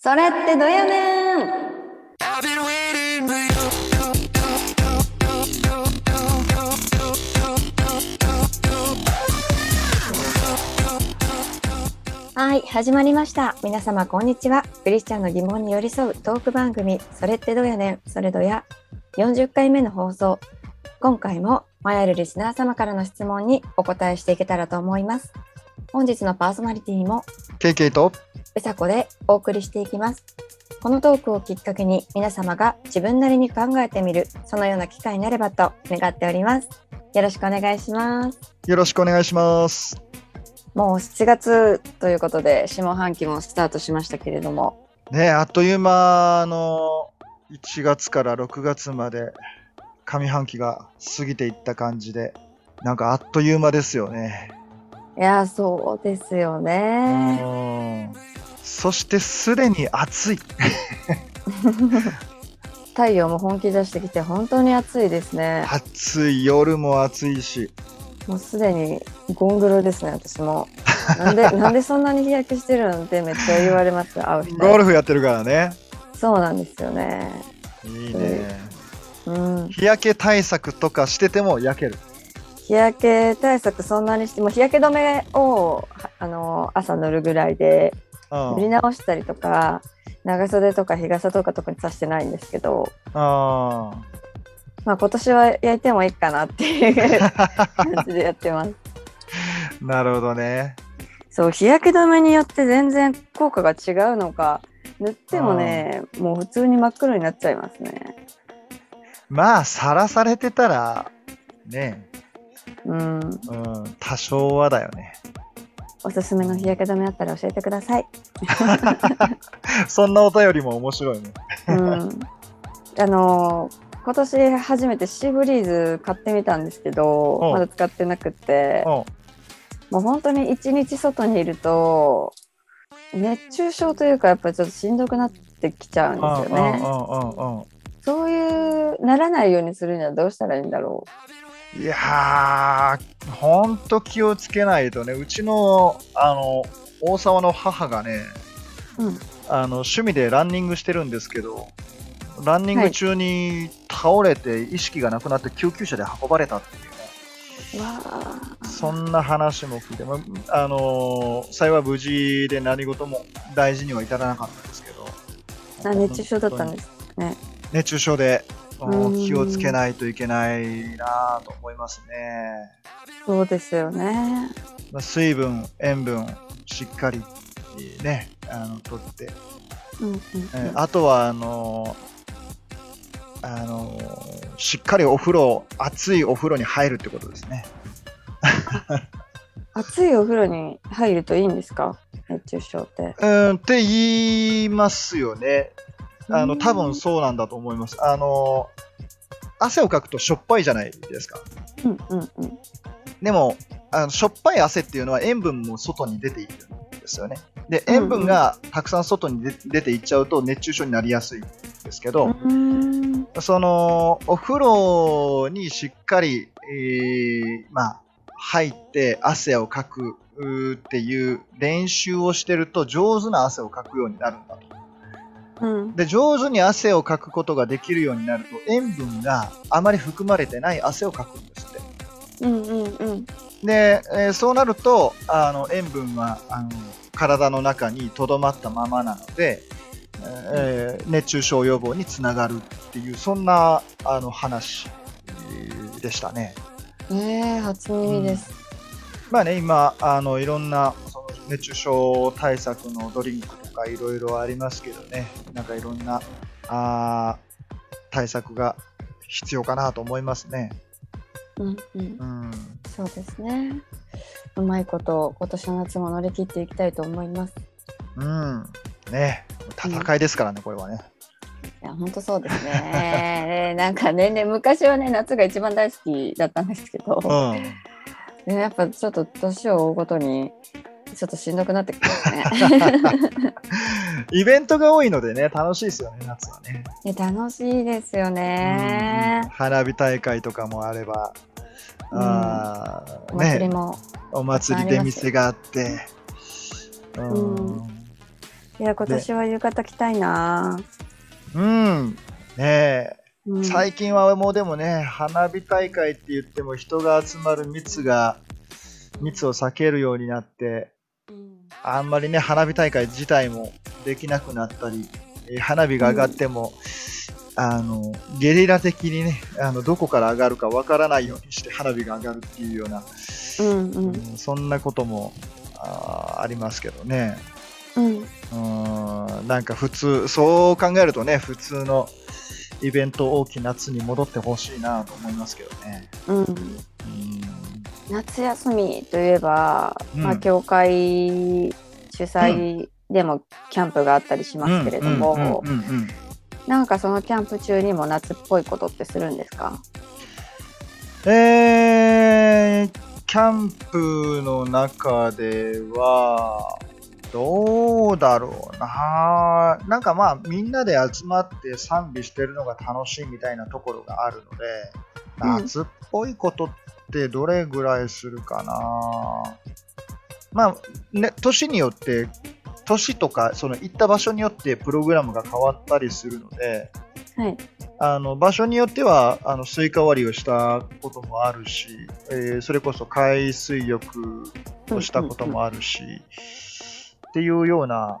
それってどやねんはい、始まりました。皆様、こんにちは。クリスチャンの疑問に寄り添うトーク番組、それってどやねん、それどや、40回目の放送。今回も、迷えるリスナー様からの質問にお答えしていけたらと思います。本日のパーソナリティも、ケイケイとうさこでお送りしていきます。このトークをきっかけに皆様が自分なりに考えてみる、そのような機会になればと願っております。よろしくお願いします。よろしくお願いします。もう7月ということで、下半期もスタートしましたけれども、ねあっという間の1月から6月まで上半期が過ぎていった感じで、なんかあっという間ですよね。いや、そうですよね。うんそしてすでに暑い。太陽も本気出してきて、本当に暑いですね。暑い、夜も暑いし。もうすでにゴングロですね、私も。なんで、なんでそんなに日焼けしてるのってめっちゃ言われます、会う人にゴルフやってるからね。そうなんですよね。いいね。うん。日焼け対策とかしてても焼ける。日焼け対策そんなにしても日焼け止めをはあの朝塗るぐらいでうん塗り直したりとか長袖とか日傘とか特にさしてないんですけど、あまあ、今年は焼いてもいいかなっていう 感じでやってます。ーなるほどね。そう日焼け止めによって全然効果が違うのか塗ってもねもう普通に真っ黒になっちゃいますね。まあ、さらされてたら、ね、うん、うん、多少はだよね。おすすめの日焼け止めあったら教えてください。そんなお便りも面白いね。うん、あの今年初めてシーブリーズ買ってみたんですけどうんまだ使ってなくてうんもう本当に一日外にいると熱中症というかやっぱりちょっとしんどくなってきちゃうんですよね。そういうならないようにするにはどうしたらいいんだろいやー、ほんと気をつけないとね、うちの、あの、大沢の母がね、う。うん、あの、趣味でランニングしてるんですけど、ランニング中に倒れて意識がなくなって救急車で運ばれたっていうね、わあそんな話も聞いて、まあのー幸い無事で何事も大事には至らなかったですけど、あ熱中症だったんですね。熱中症で。うん気をつけないといけないなと思いますね。そうですよね。まあ水分、塩分、しっかり、えーね、あの、とって、うんうんあとは、あのーあのーしっかりお風呂、熱いお風呂に入るってことですね。暑いお風呂に入るといいんですか？熱中症って。うん、って言いますよね。あの、うん多分そうなんだと思います。あのー汗をかくとしょっぱいじゃないですか。うんうんうん。でも、あのしょっぱい汗っていうのは塩分も外に出ているんですよね。で、塩分がたくさん外に出出ていっちゃうと熱中症になりやすいんですけど、うーんその、お風呂にしっかり、えーまあ、入って汗をかくっていう練習をしてると上手な汗をかくようになるんだと。うんで、上手に汗をかくことができるようになると塩分があまり含まれてない汗をかくんですって。うんうんうんで、えーそうなると、あの、塩分は、あの、体の中に留まったままなので、えー熱中症予防につながるっていう、そんな、あの、話えーでしたね。ねえ初耳です。まあね、今、あの、いろんな、その熱中症対策のドリンクとかいろいろありますけどね、なんかいろんな、あー対策が必要かなと思いますね。うんうんうん。そうですね。うまいこと今年の夏も乗り切っていきたいと思います。うん。ね、戦いですからね、これはね。いや本当そうですね。なんかねね昔はね夏が一番大好きだったんですけど、うん。ねやっぱちょっと年を追うごとにちょっとしんどくなってきてますね。イベントが多いのでね、楽しいですよね、夏はね。いや楽しいですようんね。花火大会とかもあれば、うんあーお祭りね、もお祭り出店があって、うんうんいや、今年は浴衣着たいな。うん。ねえ。うん最近はもうでもね、花火大会って言っても人が集まる密が、密を避けるようになって、あんまりね、花火大会自体もできなくなったり、えー花火が上がっても、あの、ゲリラ的にね、あの、どこから上がるかわからないようにして花火が上がるっていうような、うんううんんそんなこともあーありますけどね。うん。うーんなんか普通、そう考えるとね、普通のイベント大きな夏に戻ってほしいなと思いますけどね。うん。うん夏休みといえば、うん。まあ、教会主催でもキャンプがあったりしますけれども、うんうんうんうんなんかそのキャンプ中にも夏っぽいことってするんですか？えー、キャンプの中では、どうだろうな。なんかまあ、みんなで集まって賛美してるのが楽しいみたいなところがあるので、うん。夏っぽいことってどれぐらいするかな。まあ、ね、年によって、年とか、その行った場所によってプログラムが変わったりするので、はい。あの場所によってはあのスイカ割りをしたこともあるし、えーそれこそ海水浴をしたこともあるし、っていうような、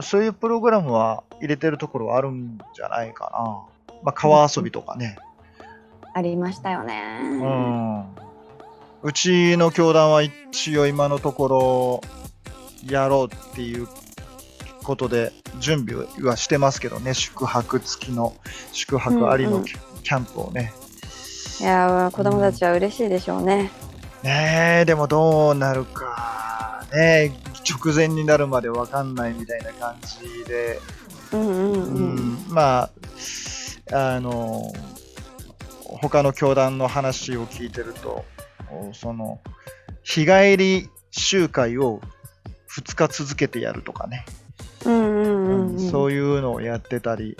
そういうプログラムは入れてるところはあるんじゃないかな。まあ、川遊びとかね。ありましたよね。うん。うちの教団は一応今のところやろうっていうことで準備はしてますけどね、宿泊付きの、宿泊ありのうんうんキャンプをね。いやー子供たちは嬉しいでしょうね。ねえ、でもどうなるか、ね直前になるまでわかんないみたいな感じで、うんうんううん。ん、まあ、あの、他の教団の話を聞いてると、その、日帰り集会を2日続けてやるとかね。そういうのをやってたり、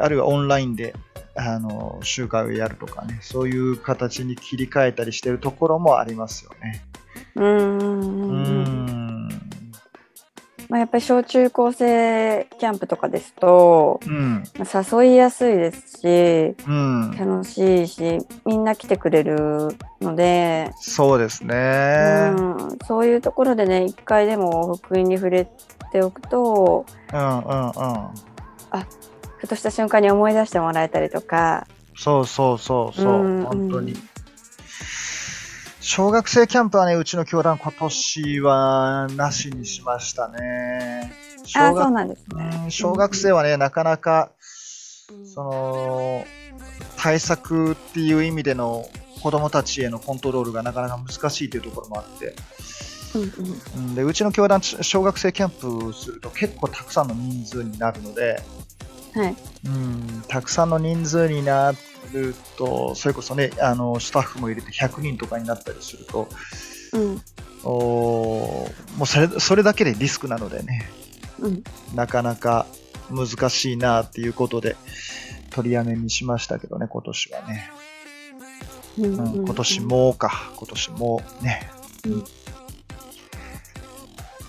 あるいはオンラインで、あの、集会をやるとかね、そういう形に切り替えたりしてるところもありますよね。う。ん。まあ、やっぱり小中高生キャンプとかですと、うん。まあ誘いやすいですし、うん。楽しいし、みんな来てくれるので、そうですね。うん、そういうところでね、一回でも福音に触れておくと、うんうんうん。ふとした瞬間に思い出してもらえたりとか、そうそうそうそう、うん本当に。小学生キャンプはね、うちの教団今年はなしにしましたね。ああ、小学そうなんですねう。ん小学生はね、なかなか、その、対策っていう意味での子供たちへのコントロールがなかなか難しいというところもあって、うんうんうんでうちの教団、小学生キャンプすると結構たくさんの人数になるので、はい。うん、たくさんの人数になると、それこそね、あのスタッフも入れて100人とかになったりすると、うんおーもうそれそれだけでリスクなのでね、うんなかなか難しいなっていうことで、取りやめにしましたけどね、今年はね。うんうんうん今年もか、今年もね。うん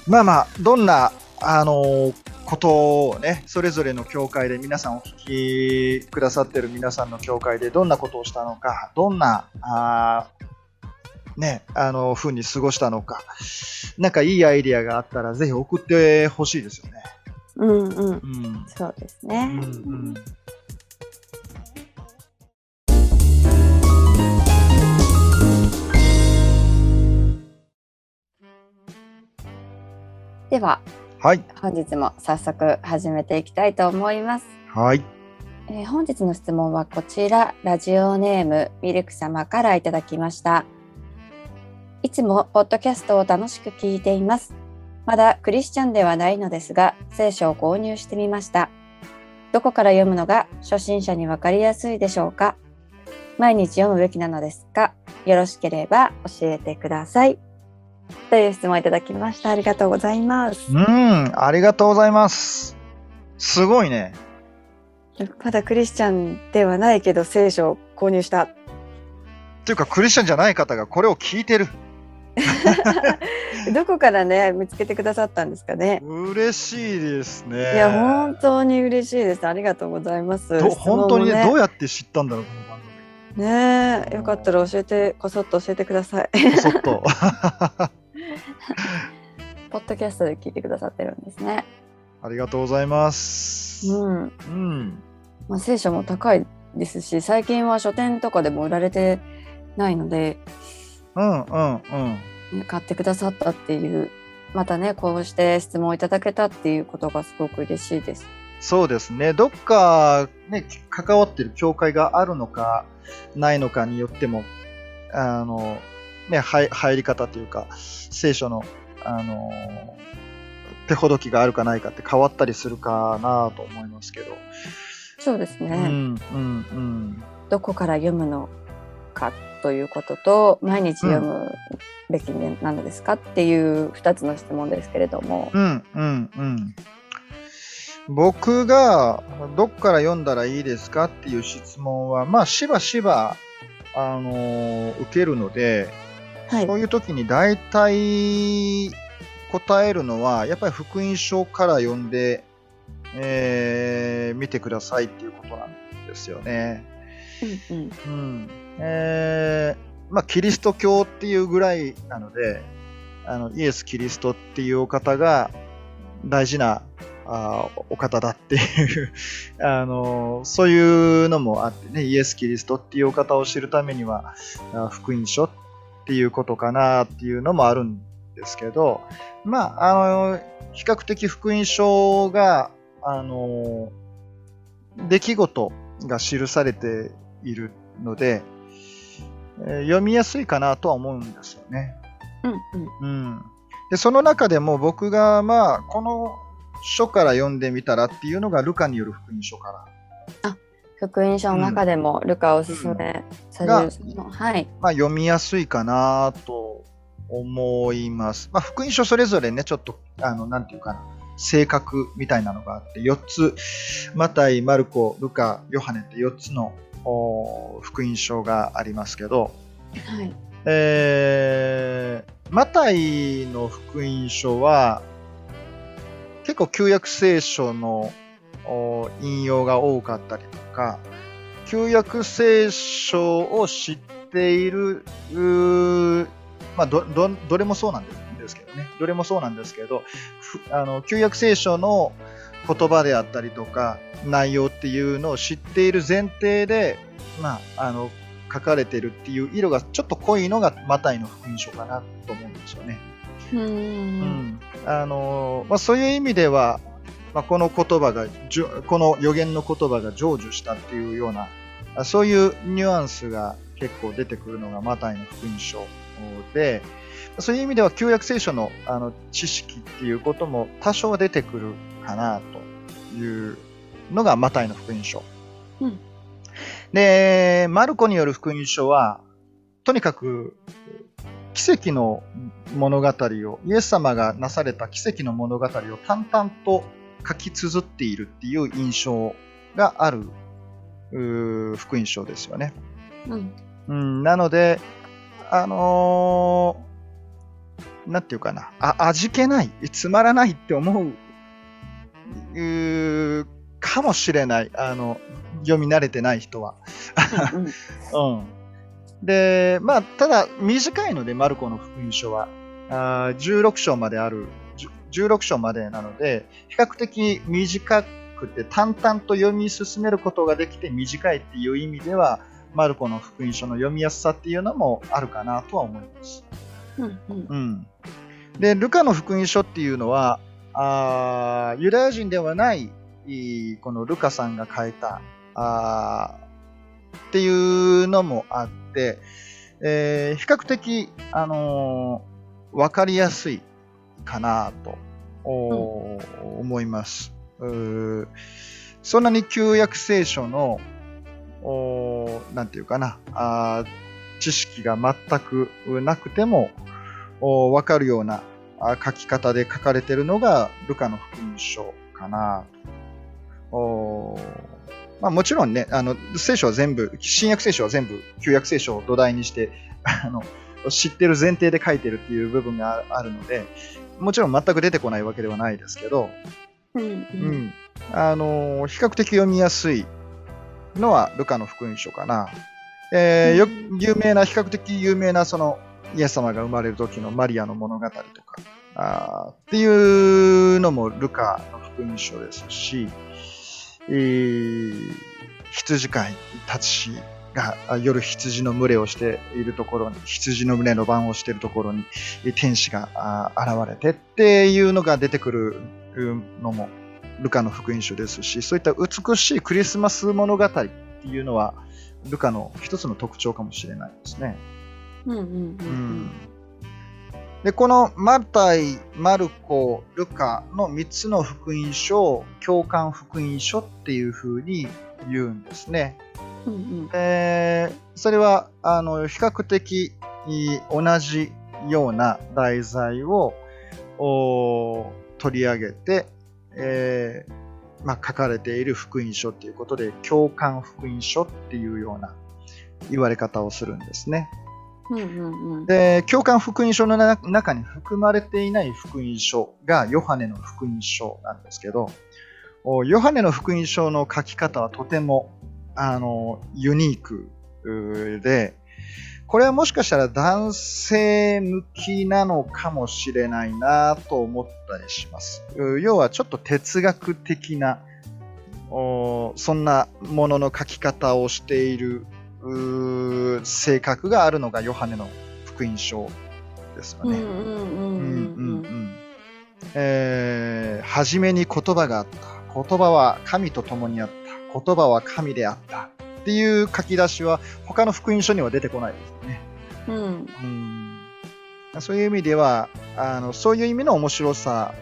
まあまあ、どんな、あのーことをね、それぞれの教会で皆さんお聞きくださってる皆さんの教会でどんなことをしたのか、どんな、あーね、あの、風に過ごしたのか、なんかいいアイディアがあったらぜひ送ってほしいですよね。うんうんうん。そうですうね。んうんでははい。本日も早速始めていきたいと思います。はい。えー本日の質問はこちら。ラジオネームミルク様からいただきました。いつもポッドキャストを楽しく聞いています。まだクリスチャンではないのですが聖書を購入してみました。どこから読むのが初心者にわかりやすいでしょうか。毎日読むべきなのですか。よろしければ教えてくださいという質問をいただきましたありがとうございますうん、ありがとうございます。すごいね。まだクリスチャンではないけど聖書を購入したっていうか、クリスチャンじゃない方がこれを聞いてる。どこからね見つけてくださったんですかね。嬉しいですね。いや本当に嬉しいです。ありがとうございます。ど本当にねどうやって知ったんだろう。ねえよかったら教えてこそっと教えてください。こそっと。ポッドキャストで聞いてくださってるんですね。ありがとうございます。うん。うん。まあ聖書も高いですし、最近は書店とかでも売られてないので、うんうんうん。ね買ってくださったっていう、またねこうして質問をいただけたっていうことがすごく嬉しいです。そうですね。どっか、ね、関わってる教会があるのか、ないのかによっても、あの、ね、入入り方というか、聖書の、あの、手ほどきがあるかないかって変わったりするかなと思いますけど。そうですね。うん、うん、うん。どこから読むのかということと毎日読むべきなのですかっていう2つの質問ですけれども、うん、うん、うん。僕がどっから読んだらいいですかっていう質問は、まあ、しばしば、あのー受けるので、はいそういう時に大体答えるのは、やっぱり福音書から読んで、えー見てくださいっていうことなんですよね。うんうんうん。えーまあ、キリスト教っていうぐらいなので、あの、イエス・キリストっていうお方が大事なあーお方だっていう あの、そういうのもあってね、イエス・キリストっていうお方を知るためには、あ福音書っていうことかなっていうのもあるんですけど、まあ、あの、比較的福音書が、あの、出来事が記されているので、えー読みやすいかなとは思うんですよね。うんうんうん。で、その中でも僕が、まあ、この書から読んでみたらっていうのが、ルカによる福音書から。福音書の中でもルカをおすすめされる、その。はい。まあ、読みやすいかなと思います。まあ、福音書それぞれね、ちょっと、あの、なんていうかな、性格みたいなのがあって、4つ、マタイ、マルコ、ルカ、ヨハネって4つのお福音書がありますけど、はい。えーマタイの福音書は、結構旧約聖書のお引用が多かったりとか、旧約聖書を知っている、まあど、ど、どれもそうなんですけどね。どれもそうなんですけど、ふあの、旧約聖書の言葉であったりとか、内容っていうのを知っている前提で、まあ、あの、書かれてるっていう色がちょっと濃いのがマタイの福音書かなと思うんですよね。うんうんあのまあ、そういう意味では、まあ、この言葉がこの予言の言葉が成就したっていうようなあそういうニュアンスが結構出てくるのがマタイの福音書でそういう意味では旧約聖書のあの知識っていうことも多少出てくるかなというのがマタイの福音書。うんで、マルコによる福音書は、とにかく奇跡の物語を、イエス様がなされた奇跡の物語を淡々と書き綴っているっていう印象がある福音書ですよね。うんうん、なので、あのーなんていうかな、あ味気ない、つまらないって思ううーかもしれない、あの、読み慣れてない人は。うんうん。で、まあ、ただ、短いので、マルコの福音書は。あー16章まである、16章までなので、比較的短くて淡々と読み進めることができて短いっていう意味では、マルコの福音書の読みやすさっていうのもあるかなとは思います。うんうんうん。で、ルカの福音書っていうのは、あーユダヤ人ではない、このルカさんが書いた、あーっていうのもあって、えー比較的、あのーわかりやすいかなと、おー思います。そんなに旧約聖書の、なんていうかな、あー知識が全くなくても、おわかるようなあ書き方で書かれているのがルカの福音書かなと。おまあ、もちろんね、あの聖書は全部、新約聖書は全部旧約聖書を土台にしてあの知ってる前提で書いてるっていう部分があるので、もちろん全く出てこないわけではないですけど、うんううんん。あのー比較的読みやすいのはルカの福音書かな。えーよ有名な、比較的有名なそのイエス様が生まれる時のマリアの物語とか、あーっていうのもルカの福音書ですし、えー羊飼いたちがあ夜羊の群れをしているところに、羊の群れの番をしているところにえー天使が現れてっていうのが出てくるのもルカの福音書ですし、そういった美しいクリスマス物語っていうのは、ルカの一つの特徴かもしれないですね。うんうんうんで、このマタイ、マルコ、ルカの3つの福音書を共感福音書っていう風に言うんですね。うんうんえーそれは、あの、比較的い同じような題材をお取り上げて、えーまあ、書かれている福音書っていうことで、共感福音書っていうような言われ方をするんですね。うんうんうんで、共感福音書のな中に含まれていない福音書がヨハネの福音書なんですけど、おヨハネの福音書の書き方はとてもあのユニークで、これはもしかしたら男性向きなのかもしれないなと思ったりします。う要はちょっと哲学的なおそんなものの書き方をしている性格があるのがヨハネの福音書ですよね。初めに言葉があった。言葉は神と共にあった。言葉は神であった。っていう書き出しは他の福音書には出てこないですよね。うんうんそういう意味ではあの、そういう意味の面白さ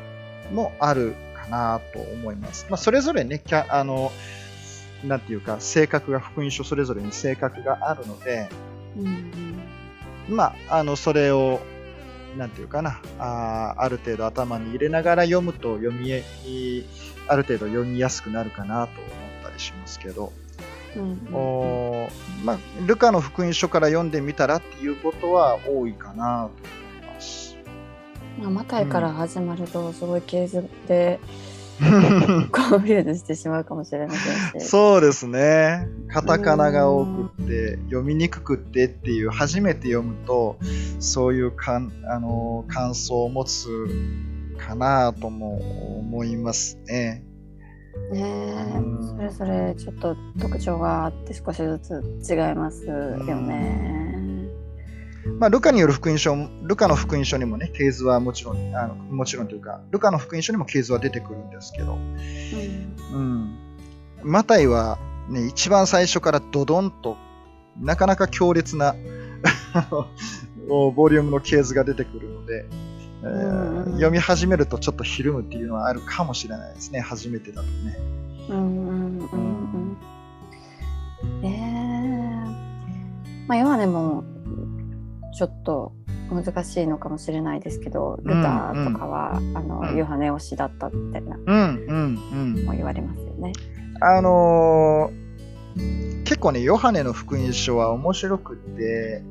もあるかなと思います。まあ、それぞれね、キャあの、なんていうか、性格が、福音書それぞれに性格があるので、うんうんまあ、あの、それを、なんていうかな、あーある程度頭に入れながら読むと読みえ、ある程度読みやすくなるかなとりしますけど、うんうんおーまあ、ルカの福音書から読んでみたらっていうことは多いかなと思います。まあマタイから始まるとすごい系図で confuse してしまうかもしれませんし。そうですね。カタカナが多くって、読みにくくってっていう、初めて読むと、そういうかん、あのー感想を持つかなとも思いますね。ねそれぞれちょっと特徴があって少しずつ違いますよね。まあ、ルカによる福音書も、ルカの福音書にもね、系図はもちろん、あのもちろんというか、ルカの福音書にも系図は出てくるんですけど、うん。マタイはね、一番最初からドドンと、なかなか強烈な ボリュームの系図が出てくるので、読み始めるとちょっとひるむっていうのはあるかもしれないですね、初めてだとね。うんうんうんうんうん。ええまあヨハネもちょっと難しいのかもしれないですけど、ルタとかは、あのうんヨハネ推しだったみたいなうん、うん、うん。も言われますよね。あのー結構ね、ヨハネの福音書は面白くって、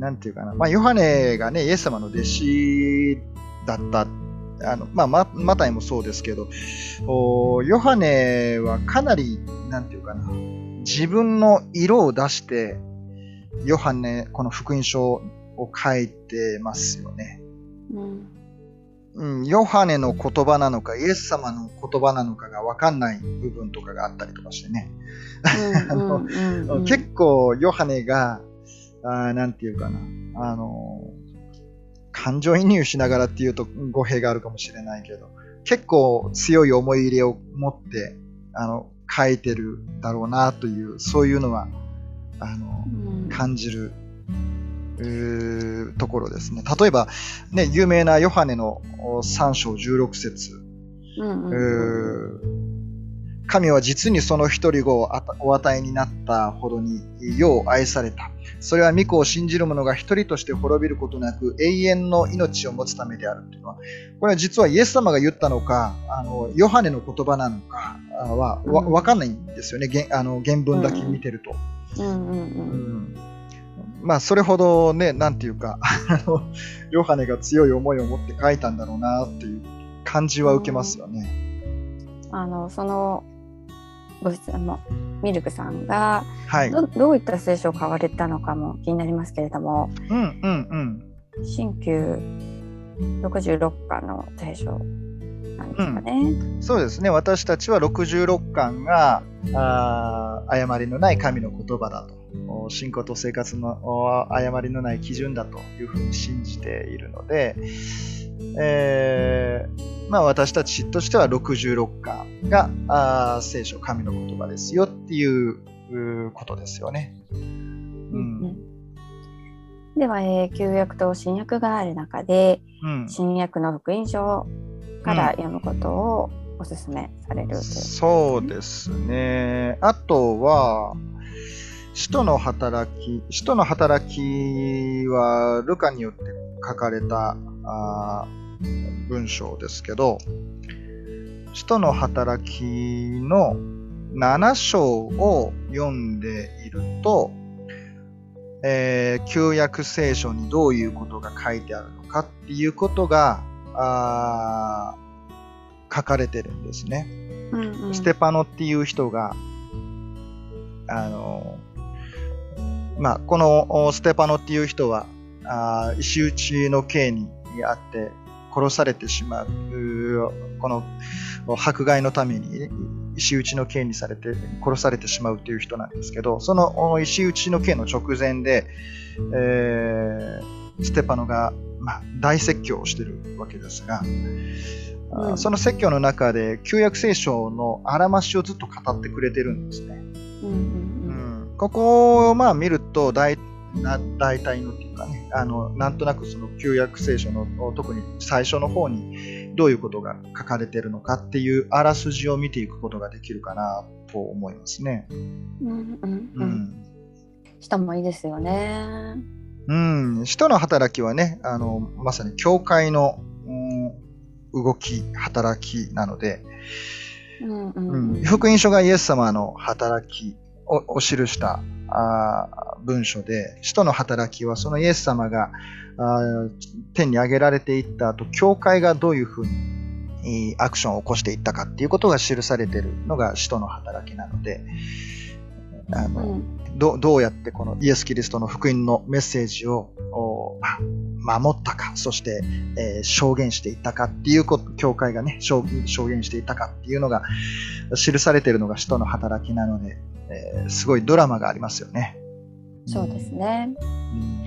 なんていうかな、まあ、ヨハネがね、イエス様の弟子だった。あのまあ、ママタイもそうですけど、おヨハネはかなり、なんていうかな、自分の色を出して、ヨハネ、この福音書を書いてますよね。うんうん、ヨハネの言葉なのか、イエス様の言葉なのかが分かんない部分とかがあったりとかしてね。結構、ヨハネが、あーなんていうかな、あのー感情移入しながらっていうと語弊があるかもしれないけど、結構強い思い入れを持って、あの、書いてるだろうなという、そういうのは、あの、うん感じる、ところですね。例えば、ね、有名なヨハネのお3章16節うんうん神は実にその一人子をお与えになったほどによう愛された。それは御子を信じる者が一人として滅びることなく永遠の命を持つためであるというのは、これは実はイエス様が言ったのか、あのヨハネの言葉なのかあはわかんないんですよね、原あの原文だけ見てると。まあ、それほどね、なんていうか、ヨハネが強い思いを持って書いたんだろうなっていう感じは受けますよね。あのそのご質問ミルクさんがはい。どどういった聖書を買われたのかも気になりますけれどもうんうんうん。新旧66巻の聖書なんですかね。そうですね。私たちは66巻が、あー誤りのない神の言葉だと。お信仰と生活のお誤りのない基準だというふうに信じているので、えーまあ、私たちとしては66巻が聖書、神の言葉ですよっていうことですよね。うん。うん。では、えー旧約と新約がある中でうん。新約の福音書から読むことをお勧めされるという、そうですね。あとは、使徒の働き、使徒の働きはルカによって書かれたあー文章ですけど、使徒の働きの7章を読んでいると、えー旧約聖書にどういうことが書いてあるのかっていうことがあー書かれてるんですね。うんうんステパノっていう人が、あの、まあ、このおステパノっていう人は、あー石打ちの刑にあって殺されてしまう、この迫害のために石打ちの刑にされて殺されてしまうっていう人なんですけど、そのお石打ちの刑の直前で、えーステパノが、まあ、大説教をしてるわけですが、その説教の中で旧約聖書のあらましをずっと語ってくれてるんですね。ここをまあ見ると大な大体のっていうかねあのなんとなくその旧約聖書の特に最初の方にどういうことが書かれているのかっていうあらすじを見ていくことができるかなと思いますね。うんうんううん。ん人もいいですよね。うん、使徒の働きはね、あの、まさに教会の、うん動き、働きなので、うんううん。うん。福音書がイエス様の働きをを記したあー文書で、使徒の働きはそのイエス様があー天に上げられていった後、教会がどういうふうにえーアクションを起こしていったかっていうことが記されているのが使徒の働きなので、あのうん。どどうやってこのイエス・キリストの福音のメッセージを守ったか、そして、えー証言していったかっていうこと、教会がね証、証言していったかっていうのが記されているのが使徒の働きなので、えーすごいドラマがありますよね。そうですね。うん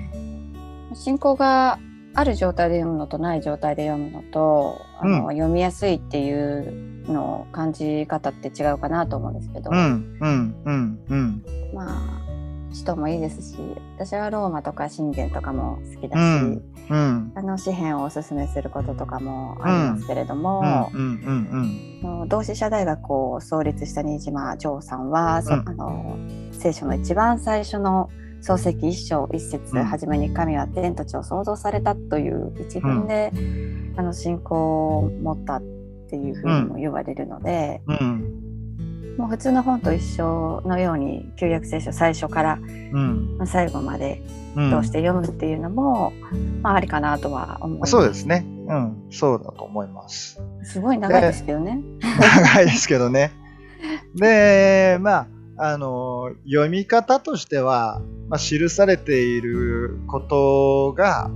信仰がある状態で読むのとない状態で読むのと、あの読みやすいっていうの感じ方って違うかなと思うんですけど、うん、うん、うん、うん。まあ人もいいですし私はローマとか信玄とかも好きだし、うん、うん、あの詩篇をおすすめすることとかもありますけれども、同志社大学を創立した新島城さんは、そうん。あの聖書の一番最初の漱石一章一節うん。初めに神は天と地を創造されたという一文で、あの信仰を持ったっていうふうにも言われるので、うん、もう普通の本と一緒のように旧約聖書最初からうん、まあ最後までうん。通して読むっていうのも、まあありかなとは思います。そうですね。うん、そうだと思います。すごい長いですけどね。長いですけどね。で、まあ、あの、読み方としては、まあ、記されていることが、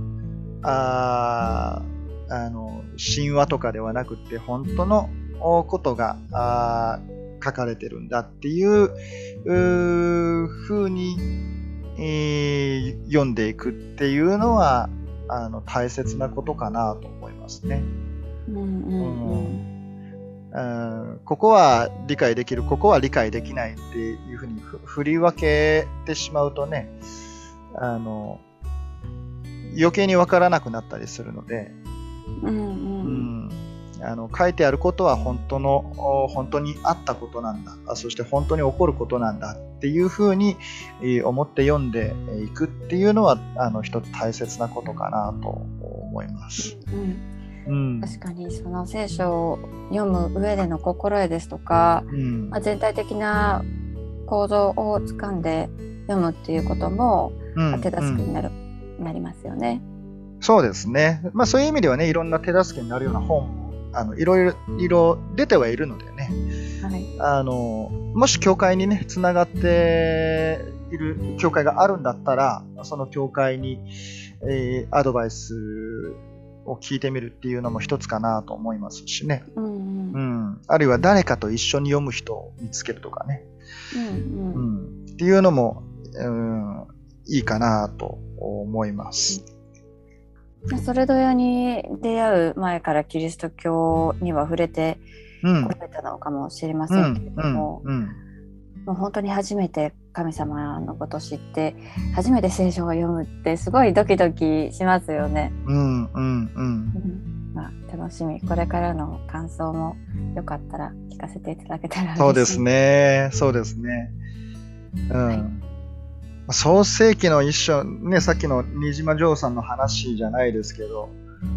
あーあの、神話とかではなくて、本当のことがあー書かれてるんだっていううーふうに、えー読んでいくっていうのは、あの、大切なことかなと思いますね。うんうんうんうん。ここは理解できる、ここは理解できないっていうふうにふ振り分けてしまうとね、あの、余計にわからなくなったりするので、うんあの書いてあることは本当の、お本当にあったことなんだ、あそして本当に起こることなんだっていうふうにえー思って読んでいくっていうのは、あの、一つ大切なことかなと思います。うんうん。確かにその聖書を読む上での心得ですとか、うんまあ、全体的な構造をつかんで読むっていうこともうん手助けうんになる、なりますよね。そうですね。まあそういう意味ではね、いろんな手助けになるような本も、あの、いろいろ、出てはいるのでね、はい。あの、もし教会にね、つながっている教会があるんだったら、その教会に、えーアドバイスを聞いてみるっていうのも一つかなと思いますしね。うんううんん。あるいは誰かと一緒に読む人を見つけるとかね。うんううんん。っていうのも、うん、いいかなと思います。それどやに出会う前からキリスト教には触れてうん。こられたのかもしれまうせんけれん。ども、うん。うん。もう本当に初めて神様のことを知って初めて聖書を読むってすごいドキドキしますよね。うん。うん。うん。うんまあ、楽しみこれからの感想もよかったら聞かせていただけたらそうですね。そうですね。うん。はい創世記の一章、ね、さっきの新島城さんの話じゃないですけど、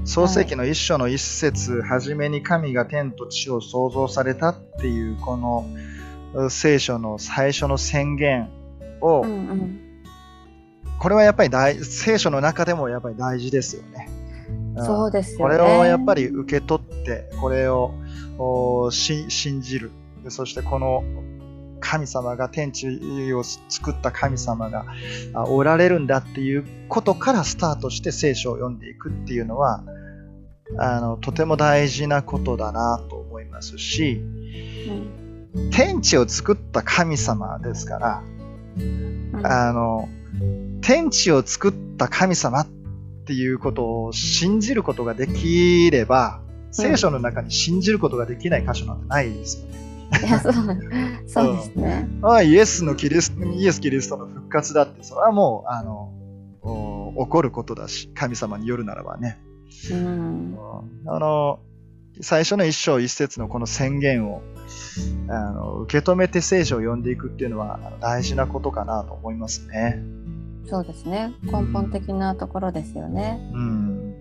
創世記の一章の一節、はじめに神が天と地を創造されたっていう、このう聖書の最初の宣言を、うんうんこれはやっぱり大聖書の中でもやっぱり大事ですよね。うんそうですね。れをやっぱり受け取って、これを信じる。そしてこの神様が天地を作った神様がおられるんだっていうことからスタートして聖書を読んでいくっていうのはあのとても大事なことだなと思いますしうん天地を作った神様ですからうんあの天地を作った神様っていうことを信じることができれば聖書の中に信じることができない箇所なんてないですよね。いやそうそうですね。ああイエスのキリスト、イエス・キリストの復活だって、それはもう、あの、お起こることだし、神様によるならばね。うんうんあの、最初の一章一節のこの宣言を、あの、受け止めて聖書を読んでいくっていうのは大事なことかなと思いますね。そうですね。根本的なところですよね。うん。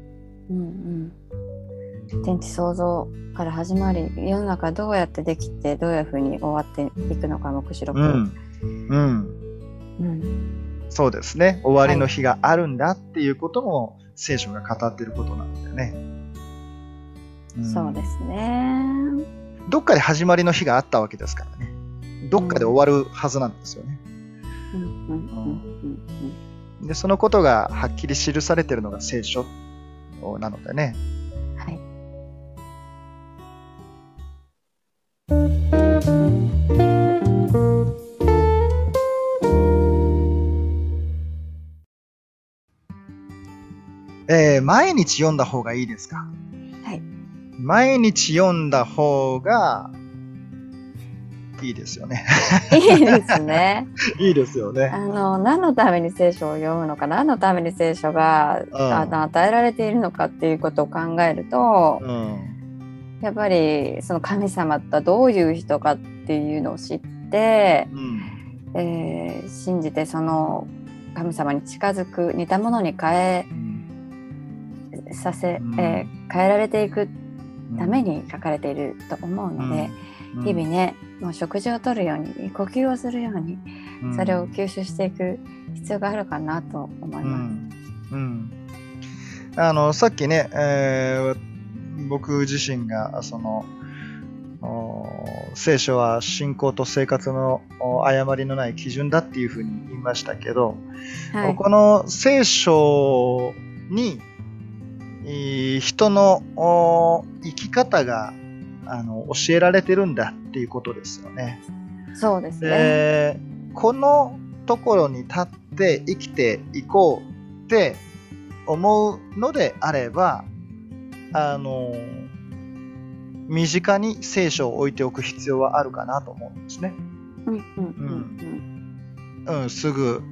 うんうん、天地創造から始まり世の中どうやってできてどういうふうに終わっていくのか黙示録、うん。うん。うんそうですね。終わりの日があるんだっていうことも聖書が語っていることなのでね。んそうですね。どっかで始まりの日があったわけですからね。どっかで終わるはずなんですよね。うんうんうんうんで、そのことがはっきり記されているのが聖書なのでね。えー毎日読んだ方がいいですか？はい。毎日読んだ方がいいですよね。いいですね。いいですよね。あの何のために聖書を読むのか何のために聖書が、んあの与えられているのかっていうことを考えると、うん。やっぱりその神様とはどういう人かっていうのを知って、うん。えー信じてその神様に近づく似たものに変えさせ、うん。えー変えられていくために書かれていると思うので、うん。日々ねもう食事をとるように呼吸をするようにうん。それを吸収していく必要があるかなと思いうます。ん。うん。あのさっきね、えー僕自身がそのお聖書は信仰と生活のお誤りのない基準だっていうふうに言いましたけど、はい、この聖書にえー人のお生き方があの教えられてるんだっていうことですよね。そうですね。でこのところに立って生きていこうって思うのであればあの身近に聖書を置いておく必要はあるかなと思うんですね。すぐ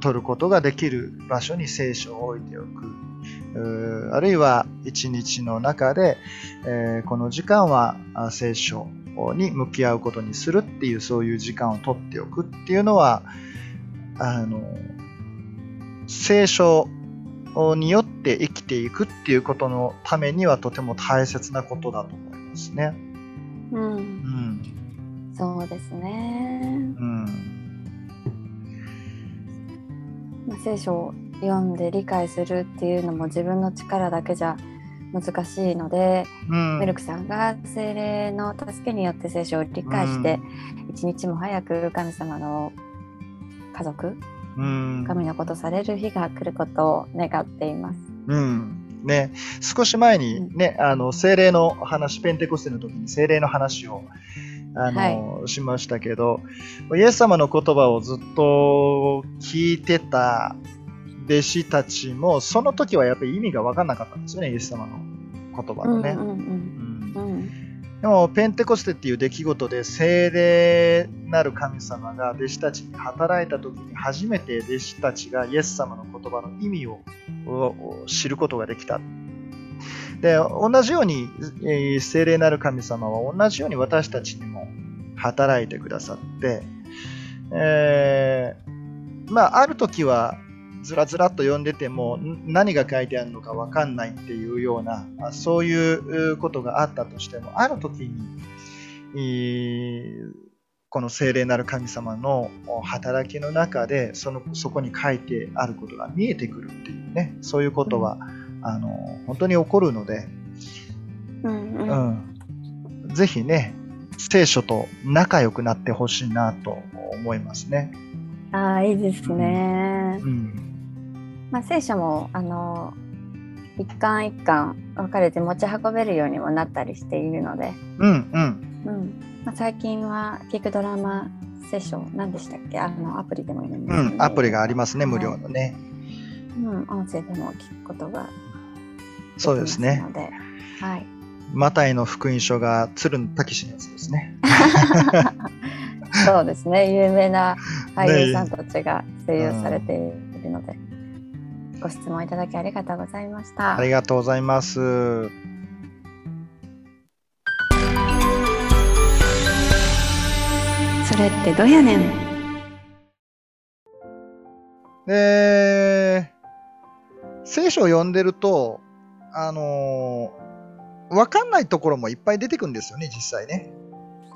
取ることができる場所に聖書を置いておく。あるいは一日の中で、えーこの時間はあ聖書に向き合うことにするっていうそういう時間を取っておくっていうのはあの聖書によって生きていくっていうことのためにはとても大切なことだと思いますね。うんうんうんそうですね。うんまあ、聖書を読んで理解するっていうのも自分の力だけじゃ難しいので、うん。メルクさんが精霊の助けによって聖書を理解して、一日も早く神様の家族うん。神のことされる日が来ることを願っています。うん。ね、少し前にね、あの精霊の話、ペンテコステの時に精霊の話をあの、しましたけど、イエス様の言葉をずっと聞いてた弟子たちも、その時はやっぱり意味が分かんなかったんですよね、イエス様の言葉のね。でも、ペンテコステっていう出来事で、聖霊なる神様が弟子たちに働いた時に、初めて弟子たちがイエス様の言葉の意味をを知ることができた。で、同じように、えー聖霊なる神様は同じように私たちにも働いてくださって、えーまあ、ある時は、ずらずらっと読んでてもん何が書いてあるのか分かんないっていうようなあそういううことがあったとしてもある時にえーこの聖霊なる神様のお働きの中でそのそこに書いてあることが見えてくるっていうねそういうことは、あの本当に起こるので、うんううんん、ぜひね聖書と仲良くなってほしいなと思いますね。ああいいですね。うんまあ、聖書もあの一巻一巻分かれて持ち運べるようにもなったりしているので、うんうんうんまあ、最近は聞くドラマ聖書何でしたっけ？あのアプリでもいいんでねうん、アプリがありますね、無料のね。うん、音声でも聞くことがそうですね。ので、はい。マタイの福音書が鶴の滝氏のやつですね。そうですね。有名な俳優さんたちが声優されているので、ご質問いただきありがとうございました。ありがとうございます。それってどやねん。で、聖書を読んでると、あのーわかんないところもいっぱい出てくるんですよね、実際ね。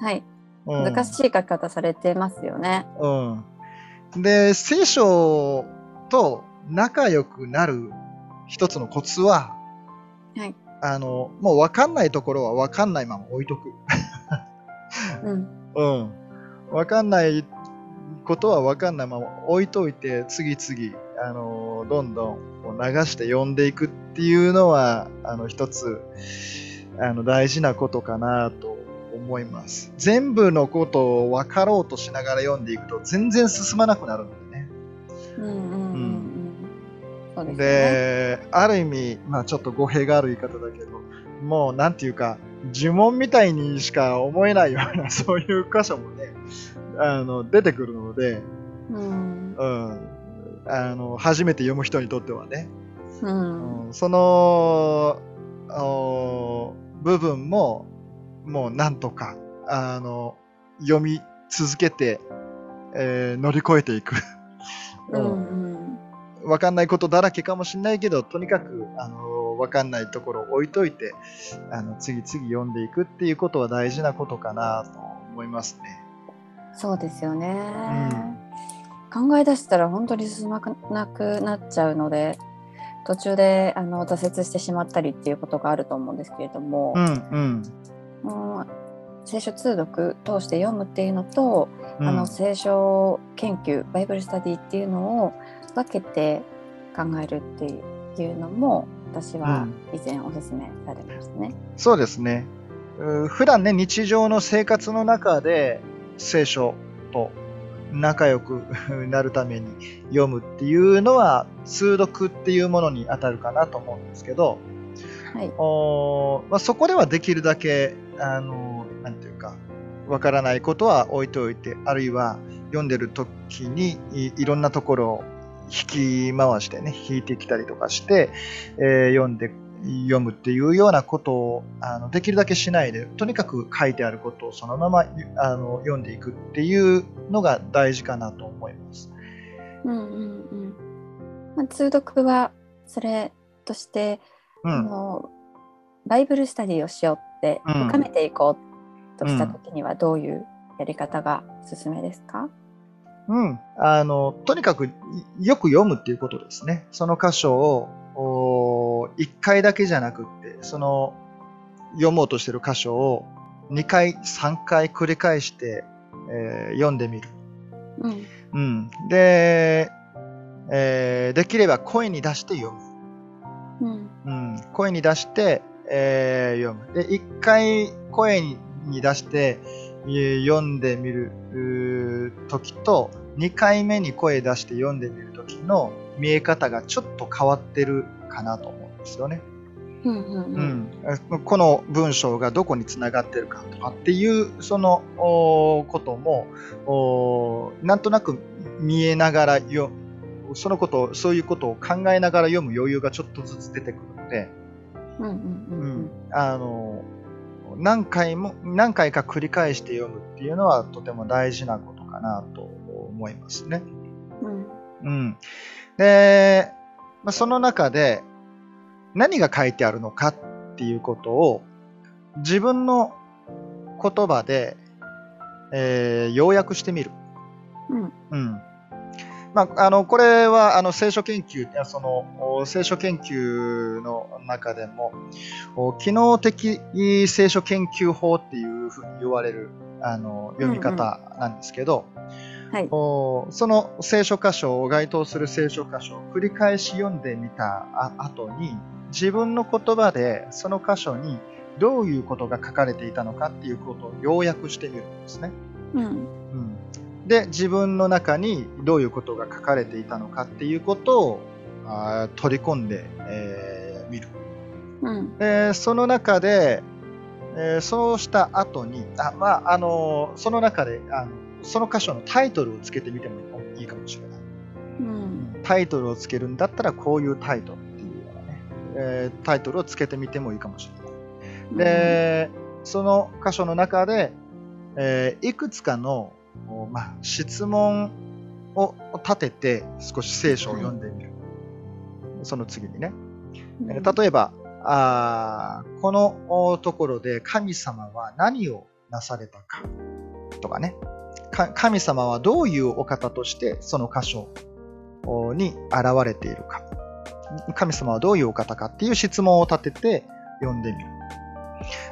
はい。うん難しい書き方されてますよね。うん。で、聖書と仲良くなる一つのコツは、はい。あの、もう分かんないところは分かんないまま置いとく。うん。うん。分かんないことは分かんないまま置いといて、次々、あの、どんどん流して読んでいくっていうのは、あの、一つ、あの、大事なことかなと思います。全部のことを分かろうとしながら読んでいくと、全然進まなくなるのでね。うんうんうんですね。で、ある意味、まあちょっと語弊がある言い方だけど、もうなんていうか、呪文みたいにしか思えないような、そういう箇所もね、あの、出てくるので、うん。うん。あの、初めて読む人にとってはね、うん。うんその、お部分も、もうなんとか、あの、読み続けて、えー乗り越えていく。うんうんうん。わかんないことだらけかもしれないけど、とにかく、あの、わかんないところを置いといて、あの、次々読んでいくっていうことは大事なことかなと思いますね。そうですよね。考え出したら本当に進まなくなっちゃうので途中であの挫折してしまったりっていうことがあると思うんですけれどもう、ん、うん。もう聖書通読通して読むっていうのと、うんあの聖書研究バイブルスタディっていうのを分けて考えるっていうのも私は以前お勧めされましたね。そうですね。う普段ね、日常の生活の中で聖書と仲良く なるために読むっていうのは通読っていうものに当たるかなと思うんですけど、はい、おーまあ、そこではできるだけ、あの、なんていうか、わからないことは置いておいて、あるいは読んでる時にいいろんなところを引き回してね、引いてきたりとかして、えー読んで、読むっていうようなことをあのできるだけしないで、とにかく書いてあることをそのままあの読んでいくっていうのが大事かなと思います。うんうんうんまあ、通読はそれとして、うん。あのバイブルスタディをしようってうん深めていこうとした時にはどういうやり方がおすすめですか、うん。あの、とにかくよく読むっていうことですね。その箇所を、一回だけじゃなくって、その、読もうとしてる箇所を2回、3回繰り返して、えー、読んでみる。うん。うん。で、えー、できれば声に出して読む。うん。うん、声に出して、えー、読む。で、1回声に出して、読んでみる時と、2回目に声出して読んでみる時の見え方がちょっと変わってるかなと思うんですよね。この文章がどこにつながってるかとかっていうそのこともなんとなく見えながらよそのことそういうことを考えながら読む余裕がちょっとずつ出てくるので、あの何回も、何回か繰り返して読むっていうのはとても大事なことかなと思いますね。うん。うん。で、まあ、その中で何が書いてあるのかっていうことを自分の言葉で、えー、要約してみる。うん。うん。まあ、あの、これは、あの、聖書研究、その、聖書研究の中でも、機能的聖書研究法っていうふうに言われる、あの、読み方なんですけど、はい、その聖書箇所を該当する聖書箇所を繰り返し読んでみた後に、自分の言葉でその箇所にどういうことが書かれていたのかっていうことを要約してみるんですね。うん、うんで、自分の中にどういうことが書かれていたのかっていうことをあ取り込んでみ、えー、る。うん、でその中で、えー、そうした後に、あまあ、あのその中であの、その箇所のタイトルをつけてみてもいいかもしれない。うん、タイトルをつけるんだったらこういうタイトルっていうようなね、えー、タイトルをつけてみてもいいかもしれない。で、うん、その箇所の中で、えー、いくつかのまあ、質問を立てて少し聖書を読んでみる。その次にね。例えば、あこのところで神様は何をなされたかとかね。神様はどういうお方としてその箇所に現れているか。神様はどういうお方かっていう質問を立てて読んでみる。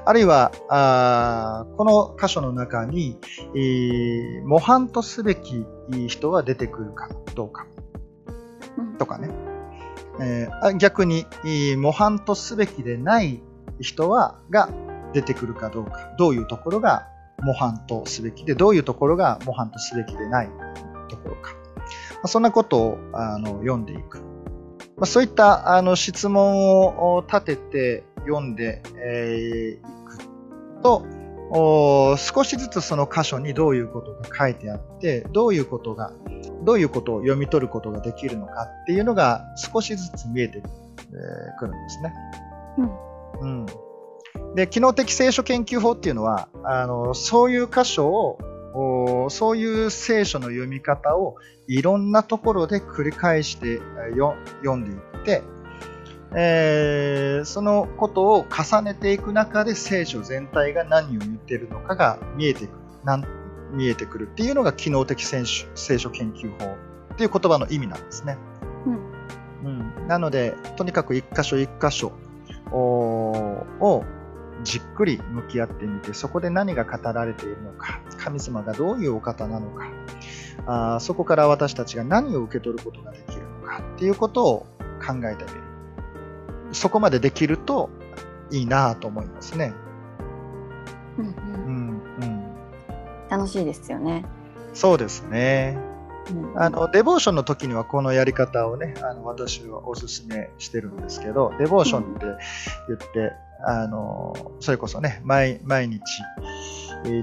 あるいは、あこの箇所の中に、えー、模範とすべき人は出てくるかどうか。とかね。えー、逆に、模範とすべきでない人は、が出てくるかどうか。どういうところが模範とすべきで、どういうところが模範とすべきでないところか。まあ、そんなことをあの読んでいく。まあ、そういったあの質問を立てて読んでい、えー、くと、少しずつその箇所にどういうことが書いてあって、どういうことが、どういうことを読み取ることができるのかっていうのが少しずつ見えてくるんですね。うん。うん。で、機能的聖書研究法っていうのは、あの、そういう箇所を、そういう聖書の読み方をいろんなところで繰り返して読んでいって、えー、そのことを重ねていく中で聖書全体が何を言っているのかが見えてくる。なん見えてくるっていうのが機能的聖書聖書研究法っていう言葉の意味なんですね。うん、うん、なので、とにかく一箇所一箇所をじっくり向き合ってみて、そこで何が語られているのか、神様がどういうお方なのか、あそこから私たちが何を受け取ることができるのかっていうことを考えてみる。そこまでできるといいなと思いますね。うん、うん、うん、楽しいですよね。そうですね。あのデボーションの時にはこのやり方をね、あの私はおすすめしてるんですけど、デボーションって言って、あのそれこそね毎、毎日、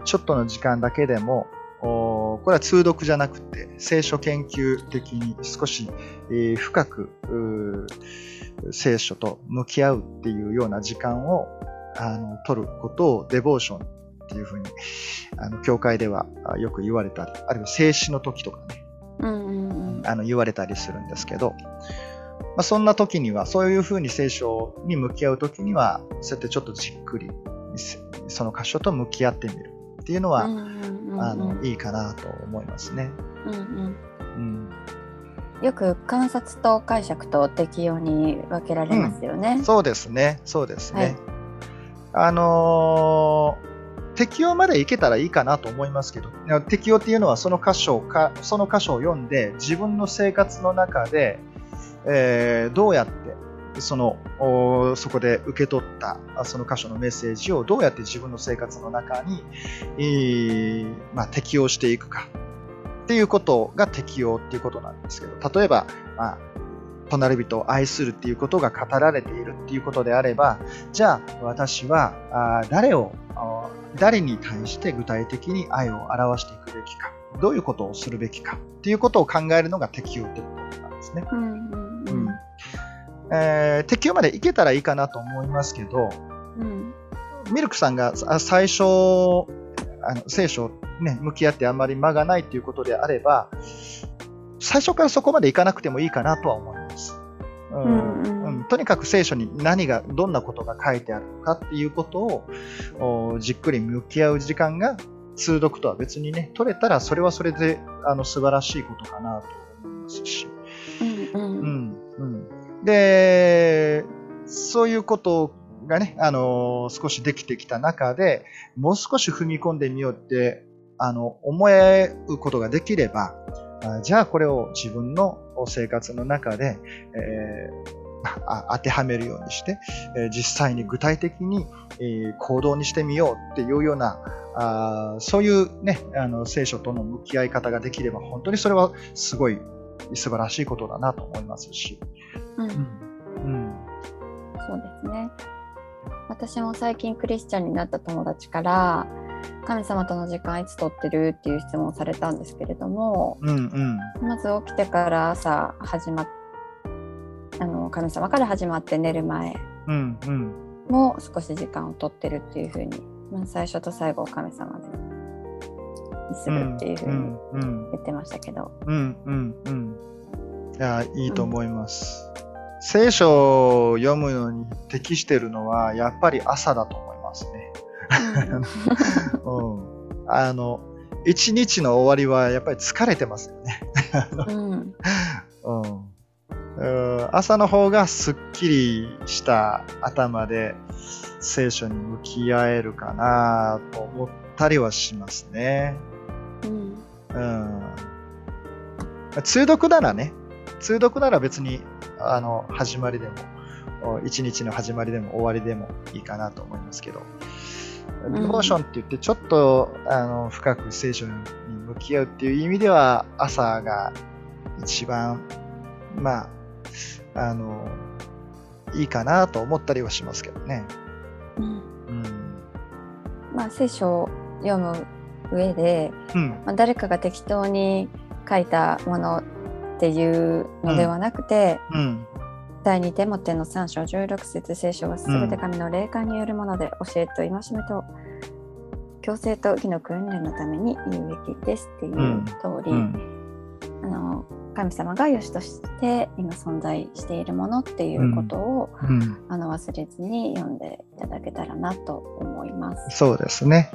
ちょっとの時間だけでも、これは通読じゃなくて、聖書研究的に少し、深く、聖書と向き合うっていうような時間をあの取ることをデボーションっていうふうにあの教会ではよく言われたり、あるいは静止の時とかね、うんうんうん、あの言われたりするんですけど、まあ、そんな時には、そういうふうに聖書に向き合う時には、そうやってちょっとじっくりその箇所と向き合ってみる。っていうのは、うんうんうんあのいいかなと思いますね。うんうんうん、よく観察と解釈と適用に分けられますよね。そうですね、そうですね。はいあのー適用までいけたらいいかなと思いますけど、適用っていうのはその箇所か、その箇所を読んで、自分の生活の中で、えーどうやって、その、おそこで受け取った、あその箇所のメッセージをどうやって自分の生活の中に、えーまあ、適用していくか。っていうことが適用っていうことなんですけど、例えば、まあ、隣人を愛するっていうことが語られているっていうことであれば、じゃあ私は誰を、誰に対して具体的に愛を表していくべきか、どういうことをするべきか。っていうことを考えるのが適用ってことなんですね。うん。うんえー適用までいけたらいいかなと思いますけど、うん。ミルクさんがあ最初、あの聖書、ね、向き合ってあんまり間がないということであれば、最初からそこまでいかなくてもいいかなとは思います。うん。うんとにかく聖書に何が、どんなことが書いてあるのかっていうことをおじっくり向き合う時間が通読とは別にね、取れたらそれはそれであの素晴らしいことかなと思いますし。うん。うん、で、そういうことがね、あの少しできてきた中で、もう少し踏み込んでみようって、あの、思えることができれば、じゃあこれを自分の生活の中で、えー当てはめるようにして、え実際に具体的に、え行動にしてみようっていうような、あそういうね、あの聖書との向き合い方ができれば、本当にそれはすごい素晴らしいことだなと思いますし。うんうん。そうですね。私も最近クリスチャンになった友達から神様との時間いつ取ってるっていう質問をされたんですけれどもうんうん。まず起きてから朝始まっあの神様から始まって寝る前。も少し時間を取ってるっていうふうに、まあ、最初と最後を神様でにするっていうふうに言ってましたけど、うんうんうん。いや、いいと思います。聖書を読むのに適してるのは、やっぱり朝だと思いますね。うん。あの、一日の終わりはやっぱり疲れてますよね。うん うん。うん朝の方がすっきりした頭で聖書に向き合えるかなと思ったりはしますね。うんうん。通読ならね、通読なら別に、あの、始まりでも、お一日の始まりでも終わりでもいいかなと思いますけど、んデボーションって言ってちょっと、あの、深く聖書に向き合うっていう意味では、朝が一番、まあ、あの、いいかなと思ったりはしますけどね。うんうん。まあ、聖書を読む上で、うん。まあ、誰かが適当に書いたものっていうのではなくて、うん。第2テモテの3章16節聖書は全て神の霊感によるもので、教えと戒めと強制と義の訓練のために言うべきですっていう通り、うん。あの神様が良しとして今存在しているものっていうことを、うん。あの忘れずに読んでいただけたらなと思います。そうですね。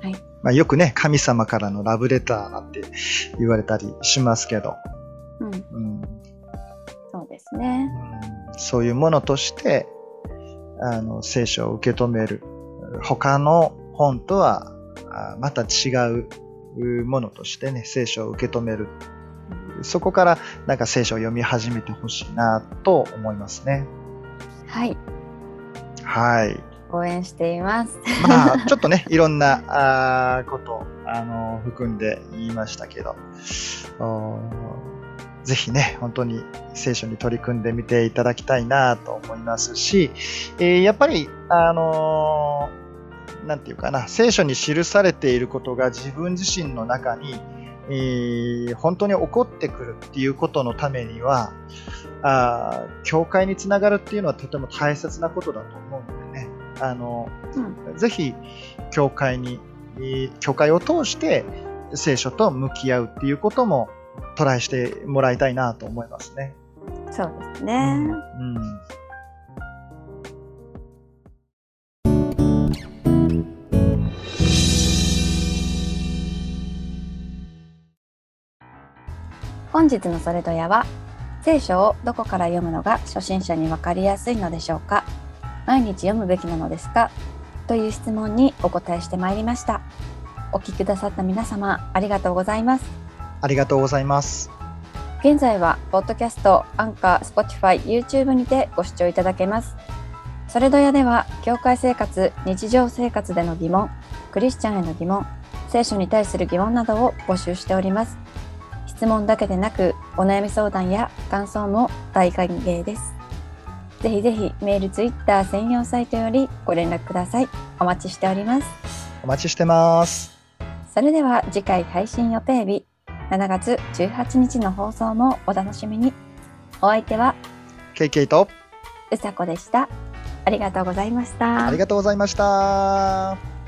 はいまあ、よくね、神様からのラブレターなんて言われたりしますけど、うん、うんそうですね。うんそういうものとして、あの、聖書を受け止める。他の本とはあまた違うものとしてね、聖書を受け止める。そこからなんか聖書を読み始めてほしいなと思いますね。はい、はい。応援しています。まあ、ちょっとね、いろんなあーこと、あの含んで言いましたけど、ぜひね、本当に聖書に取り組んでみていただきたいなと思いますし、えーやっぱり、あのーなんていうかな、聖書に記されていることが自分自身の中に、えー本当に起こってくるっていうことのためには、あー教会につながるっていうのはとても大切なことだと思うのでね、あのうん。ぜひ教会に、えー教会を通して聖書と向き合うっていうこともトライしてもらいたいなと思いますね。そうですね。うん、うん本日のそれとやは聖書をどこから読むのが初心者にわかりやすいのでしょうか？毎日読むべきなのですか？という質問にお答えしてまいりましたお聞きくださった皆様ありがとうございますありがとうございます。現在はポッドキャスト、 Anchor、Spotify、YouTube にてご視聴いただけます。それどやでは、教会生活、日常生活での疑問、クリスチャンへの疑問、聖書に対する疑問などを募集しております。質問だけでなく、お悩み相談や感想も大歓迎です。ぜひぜひメール、ツイッター専用サイトよりご連絡ください。お待ちしております。お待ちしてます。それでは次回配信予定日、7月18日の放送もお楽しみに。お相手はケイケイとうさこでした。ありがとうございました。ありがとうございました。